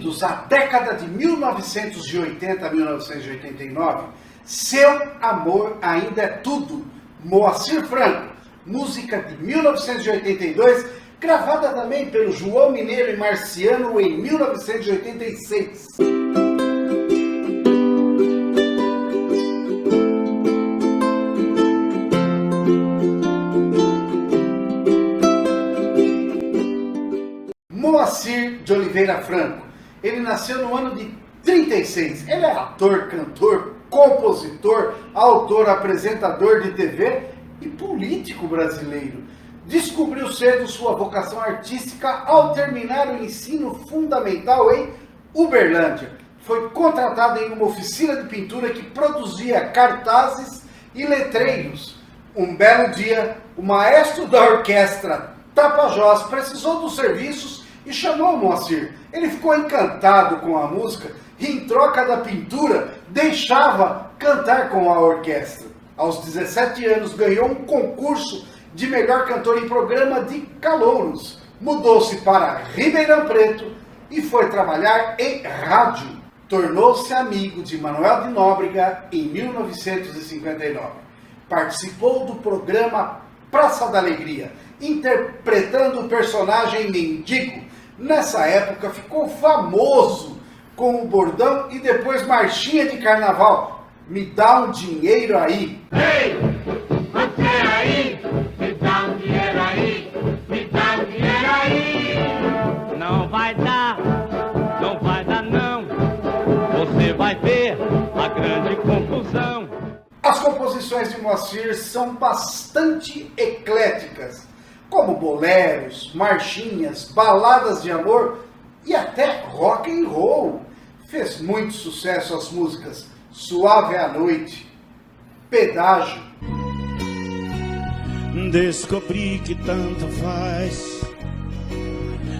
bem-vindos década de 1980 a 1989. Seu amor ainda é tudo. Moacir Franco, música de 1982, gravada também pelo João Mineiro e Marciano em 1986. Moacir de Oliveira Franco. Ele nasceu no ano de 36. Ele é ator, cantor, compositor, autor, apresentador de TV e político brasileiro. Descobriu cedo sua vocação artística ao terminar o ensino fundamental em Uberlândia. Foi contratado em uma oficina de pintura que produzia cartazes e letreiros. Um belo dia, o maestro da orquestra Tapajós precisou dos serviços e chamou Moacir. Ele ficou encantado com a música e, em troca da pintura, deixava cantar com a orquestra. Aos 17 anos, ganhou um concurso de melhor cantor em programa de calouros. Mudou-se para Ribeirão Preto e foi trabalhar em rádio. Tornou-se amigo de Manuel de Nóbrega em 1959. Participou do programa Praça da Alegria, interpretando o personagem Mendigo. Nessa época ficou famoso com o bordão e depois marchinha de carnaval. Me dá um dinheiro aí. Ei, você aí, me dá um dinheiro aí, me dá um dinheiro aí. Não vai dar, não vai dar não. Você vai ver a grande confusão. As composições de Moacir são bastante ecléticas, como boleros, marchinhas, baladas de amor e até rock and roll. Fez muito sucesso as músicas Suave é a Noite, Pedágio. Descobri que tanto faz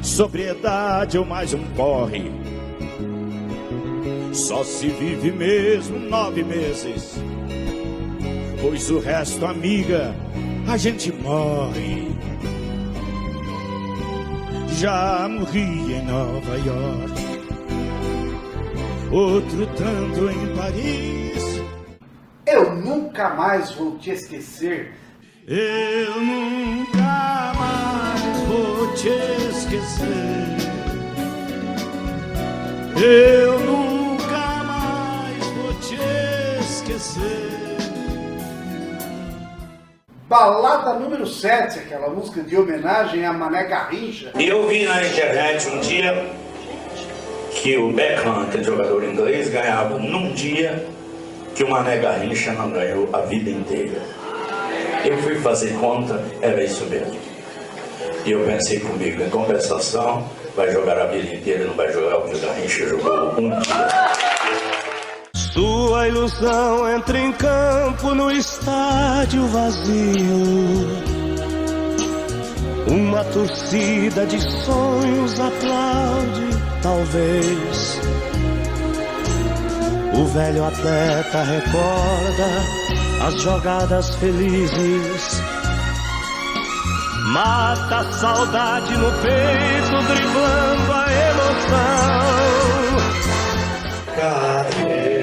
sobriedade ou mais um porre. Só se vive mesmo nove meses, pois o resto, amiga, a gente morre. Já morri em Nova York, outro tanto em Paris. Eu nunca mais vou te esquecer. Eu nunca mais vou te esquecer. Eu nunca mais vou te esquecer. Balada número 7, aquela música de homenagem a Mané Garrincha. Eu vi na internet um dia que o Beckham, que é jogador inglês, ganhava num dia que o Mané Garrincha não ganhou a vida inteira. Eu fui fazer conta, era isso mesmo. E eu pensei comigo, em compensação, vai jogar a vida inteira, não vai jogar o que o Garrincha jogou um dia. Sua ilusão entra em campo no estádio vazio. Uma torcida de sonhos aplaude, talvez. O velho atleta recorda as jogadas felizes. Mata a saudade no peito, driblando a emoção. Cadê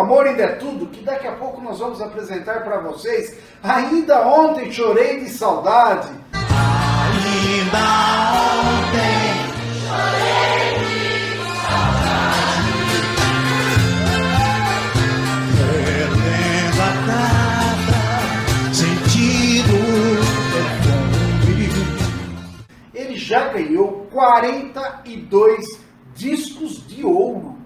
Amor ainda é tudo, que daqui a pouco nós vamos apresentar para vocês. Ainda ontem chorei de saudade. Ainda ontem perdendo a cabra, sentindo o perfume. Ele já ganhou 42 discos de ouro.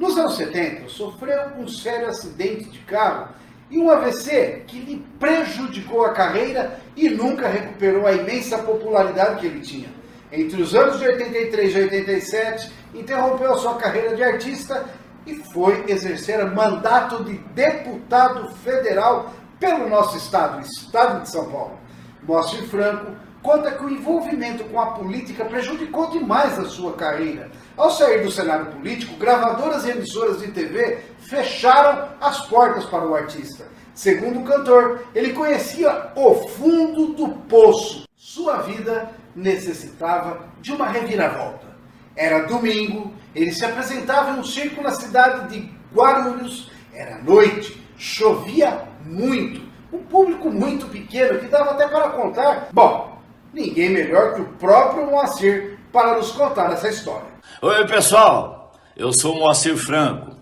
Nos anos 70, sofreu um sério acidente de carro e um AVC que lhe prejudicou a carreira e nunca recuperou a imensa popularidade que ele tinha. Entre os anos de 83 e 87, interrompeu a sua carreira de artista e foi exercer mandato de deputado federal pelo nosso estado, estado de São Paulo. Moacir Franco conta que o envolvimento com a política prejudicou demais a sua carreira. Ao sair do cenário político, gravadoras e emissoras de TV fecharam as portas para o artista. Segundo o cantor, ele conhecia o fundo do poço. Sua vida necessitava de uma reviravolta. Era domingo, ele se apresentava em um circo na cidade de Guarulhos. Era noite, chovia muito. Um público muito pequeno que dava até para contar. Bom, ninguém melhor que o próprio Moacir para nos contar essa história. Oi, pessoal. Eu sou Moacir Franco.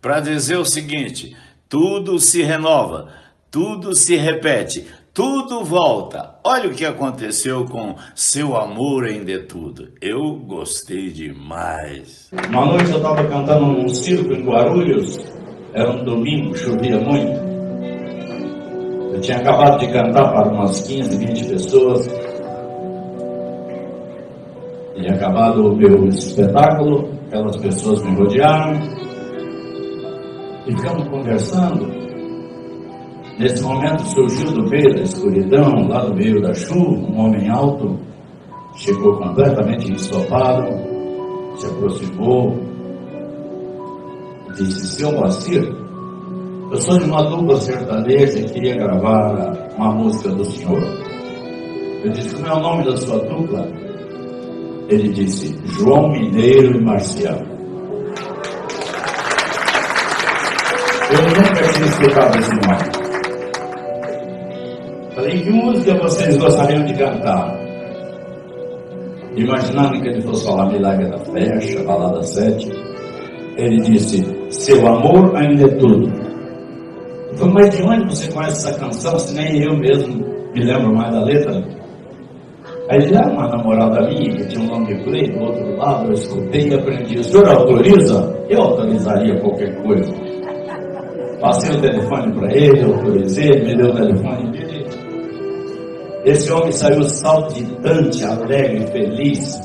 Para dizer o seguinte: tudo se renova, tudo se repete, tudo volta. Olha o que aconteceu com Seu Amor em De Tudo. Eu gostei demais. Uma noite eu estava cantando num circo em Guarulhos, era um domingo, chovia muito. Eu tinha acabado de cantar para umas 15, 20 pessoas. Tinha acabado o meu espetáculo, aquelas pessoas me rodearam e ficamos conversando. Nesse momento surgiu do meio da escuridão, lá do meio da chuva, um homem alto, chegou completamente ensopado, se aproximou, disse, seu Moacir, eu sou de uma dupla sertaneja e queria gravar uma música do senhor. Eu disse, como é o nome da sua dupla? Ele disse, João Mineiro e Marcial. Eu nunca tinha escutado esse nome. Falei, que música vocês gostariam de cantar? Imaginando que ele fosse falar Milagre da Fecha, Balada 7, ele disse, seu amor ainda é tudo. Eu falei, mas de onde você conhece essa canção, se nem eu mesmo me lembro mais da letra? Aí ele era uma namorada minha, que tinha um nome play do outro lado, eu escutei e aprendi. O senhor autoriza? Eu autorizaria qualquer coisa. Passei o telefone para ele, autorizei, me deu o telefone dele. Esse homem saiu saltitante, alegre, feliz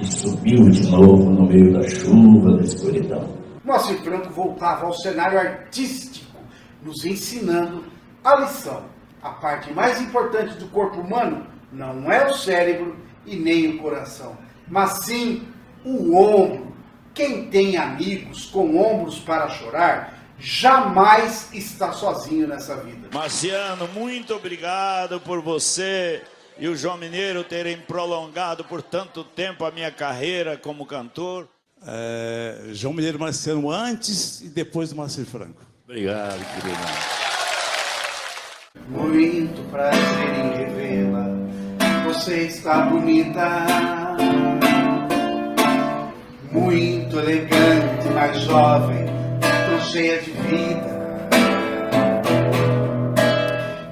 e subiu de novo no meio da chuva, da escuridão. Moacir Franco voltava ao cenário artístico, nos ensinando a lição. A parte mais importante do corpo humano não é o cérebro e nem o coração, mas sim o ombro. Quem tem amigos com ombros para chorar, jamais está sozinho nessa vida. Marciano, muito obrigado por você e o João Mineiro terem prolongado por tanto tempo a minha carreira como cantor. É, João Mineiro Marciano antes e depois do Marcelo Franco. Obrigado, querido. Muito prazer. Você está bonita. Muito elegante, mais jovem, tão cheia de vida.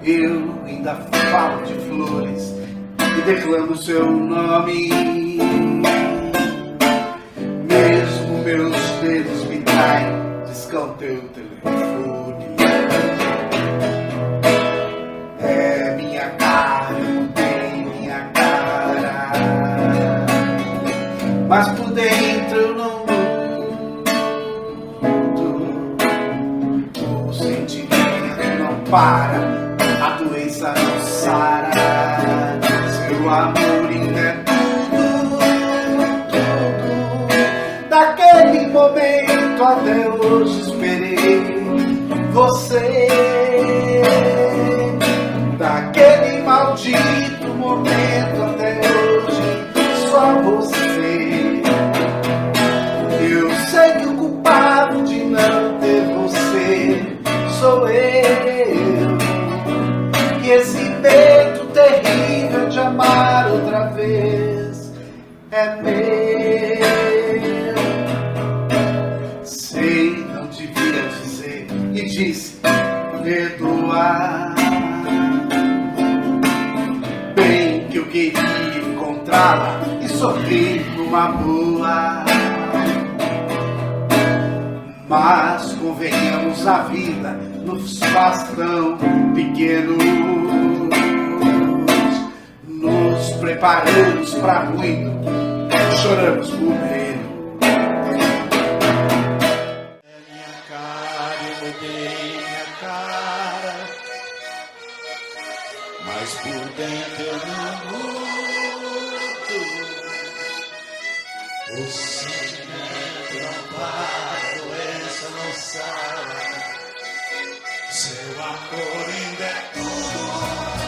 Eu ainda falo de flores e declamo seu nome. Dentro eu não mudo. O sentimento não para, a doença não sara. Seu amor ainda é tudo, tudo. Daquele momento até hoje esperei você. Sei, não devia dizer, e disse: perdoar. Bem que eu queria encontrá-la e sorrir numa boa. Mas convenhamos, a vida nos faz tão pequenos. Nos preparamos para muito, choramos por medo. Minha cara, eu mudei minha cara, mas por dentro eu não mudo. O sentimento a doença não sara. Seu amor ainda é tudo.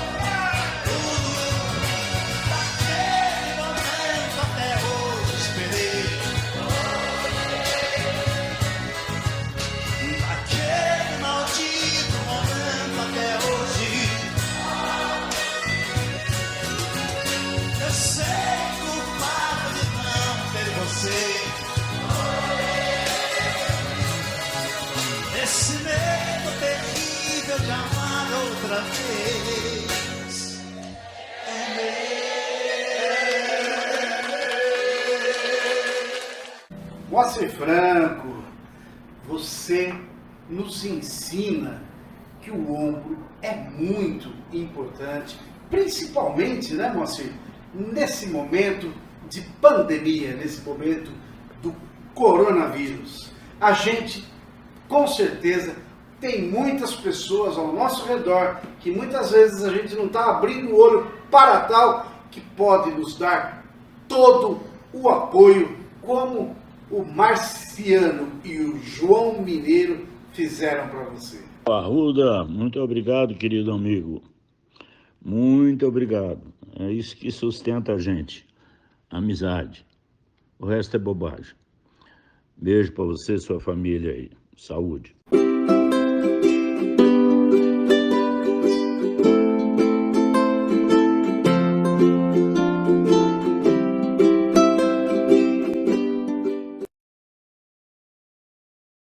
Moacir Franco, você nos ensina que o ombro é muito importante, principalmente, né, Moacir, nesse momento de pandemia, nesse momento do coronavírus. A gente, com certeza, tem muitas pessoas ao nosso redor que muitas vezes a gente não está abrindo o olho para tal que pode nos dar todo o apoio, como o Marciano e o João Mineiro fizeram para você. Arruda, muito obrigado, querido amigo. Muito obrigado. É isso que sustenta a gente. Amizade. O resto é bobagem. Beijo para você e sua família aí. Saúde.